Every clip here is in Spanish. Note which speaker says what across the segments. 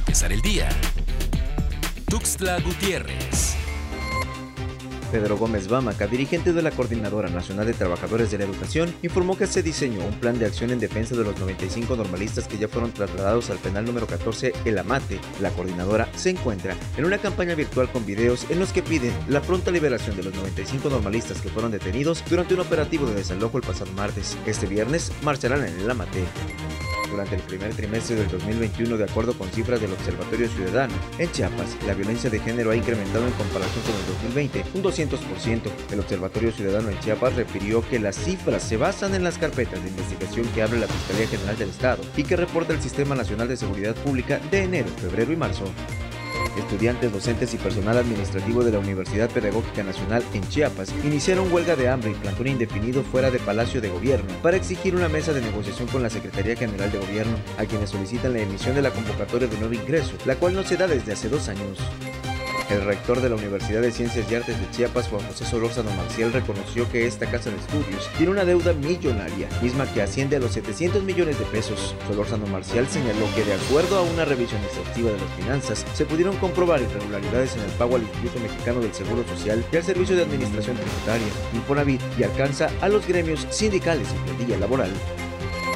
Speaker 1: empezar el día. Tuxtla Gutiérrez.
Speaker 2: Pedro Gómez Bámaca, dirigente de la Coordinadora Nacional de Trabajadores de la Educación, informó que se diseñó un plan de acción en defensa de los 95 normalistas que ya fueron trasladados al penal número 14 El Amate. La coordinadora se encuentra en una campaña virtual con videos en los que piden la pronta liberación de los 95 normalistas que fueron detenidos durante un operativo de desalojo el pasado martes. Este viernes marcharán en El Amate durante el primer trimestre del 2021 de acuerdo con cifras del Observatorio Ciudadano. En Chiapas, la violencia de género ha incrementado en comparación con el 2020 un 200%. El Observatorio Ciudadano en Chiapas refirió que las cifras se basan en las carpetas de investigación que abre la Fiscalía General del Estado y que reporta el Sistema Nacional de Seguridad Pública de enero, febrero y marzo. Estudiantes, docentes y personal administrativo de la Universidad Pedagógica Nacional en Chiapas iniciaron huelga de hambre y plantón indefinido fuera de Palacio de Gobierno para exigir una mesa de negociación con la Secretaría General de Gobierno, a quienes solicitan la emisión de la convocatoria de nuevo ingreso, la cual no se da desde hace dos años. El rector de la Universidad de Ciencias y Artes de Chiapas, Juan José Solórzano Marcial, reconoció que esta casa de estudios tiene una deuda millonaria, misma que asciende a los 700 millones de pesos. Solórzano Marcial señaló que de acuerdo a una revisión exhaustiva de las finanzas, se pudieron comprobar irregularidades en el pago al Instituto Mexicano del Seguro Social y al Servicio de Administración Tributaria, Infonavit, y alcanza a los gremios sindicales y plantilla laboral.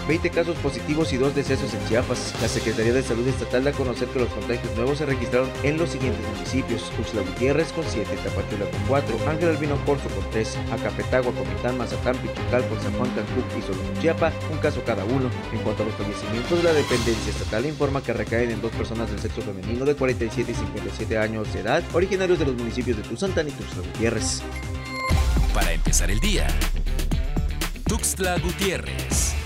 Speaker 2: 20 casos positivos y dos decesos en Chiapas. La Secretaría de Salud Estatal da a conocer que los contagios nuevos se registraron en los siguientes municipios: Tuxtla Gutiérrez con 7, Tapachula con 4, Ángel Albino Corso con 3, Acapetagua, Comitán, Mazatán, Pichucalco, San Juan, Cancún y Chiapa, un caso cada uno. En cuanto a los fallecimientos, la dependencia estatal informa que recaen en dos personas del sexo femenino de 47 y 57 años de edad, originarios de los municipios de Tuzantán y Tuxtla Gutiérrez.
Speaker 1: Para empezar el día, Tuxtla Gutiérrez.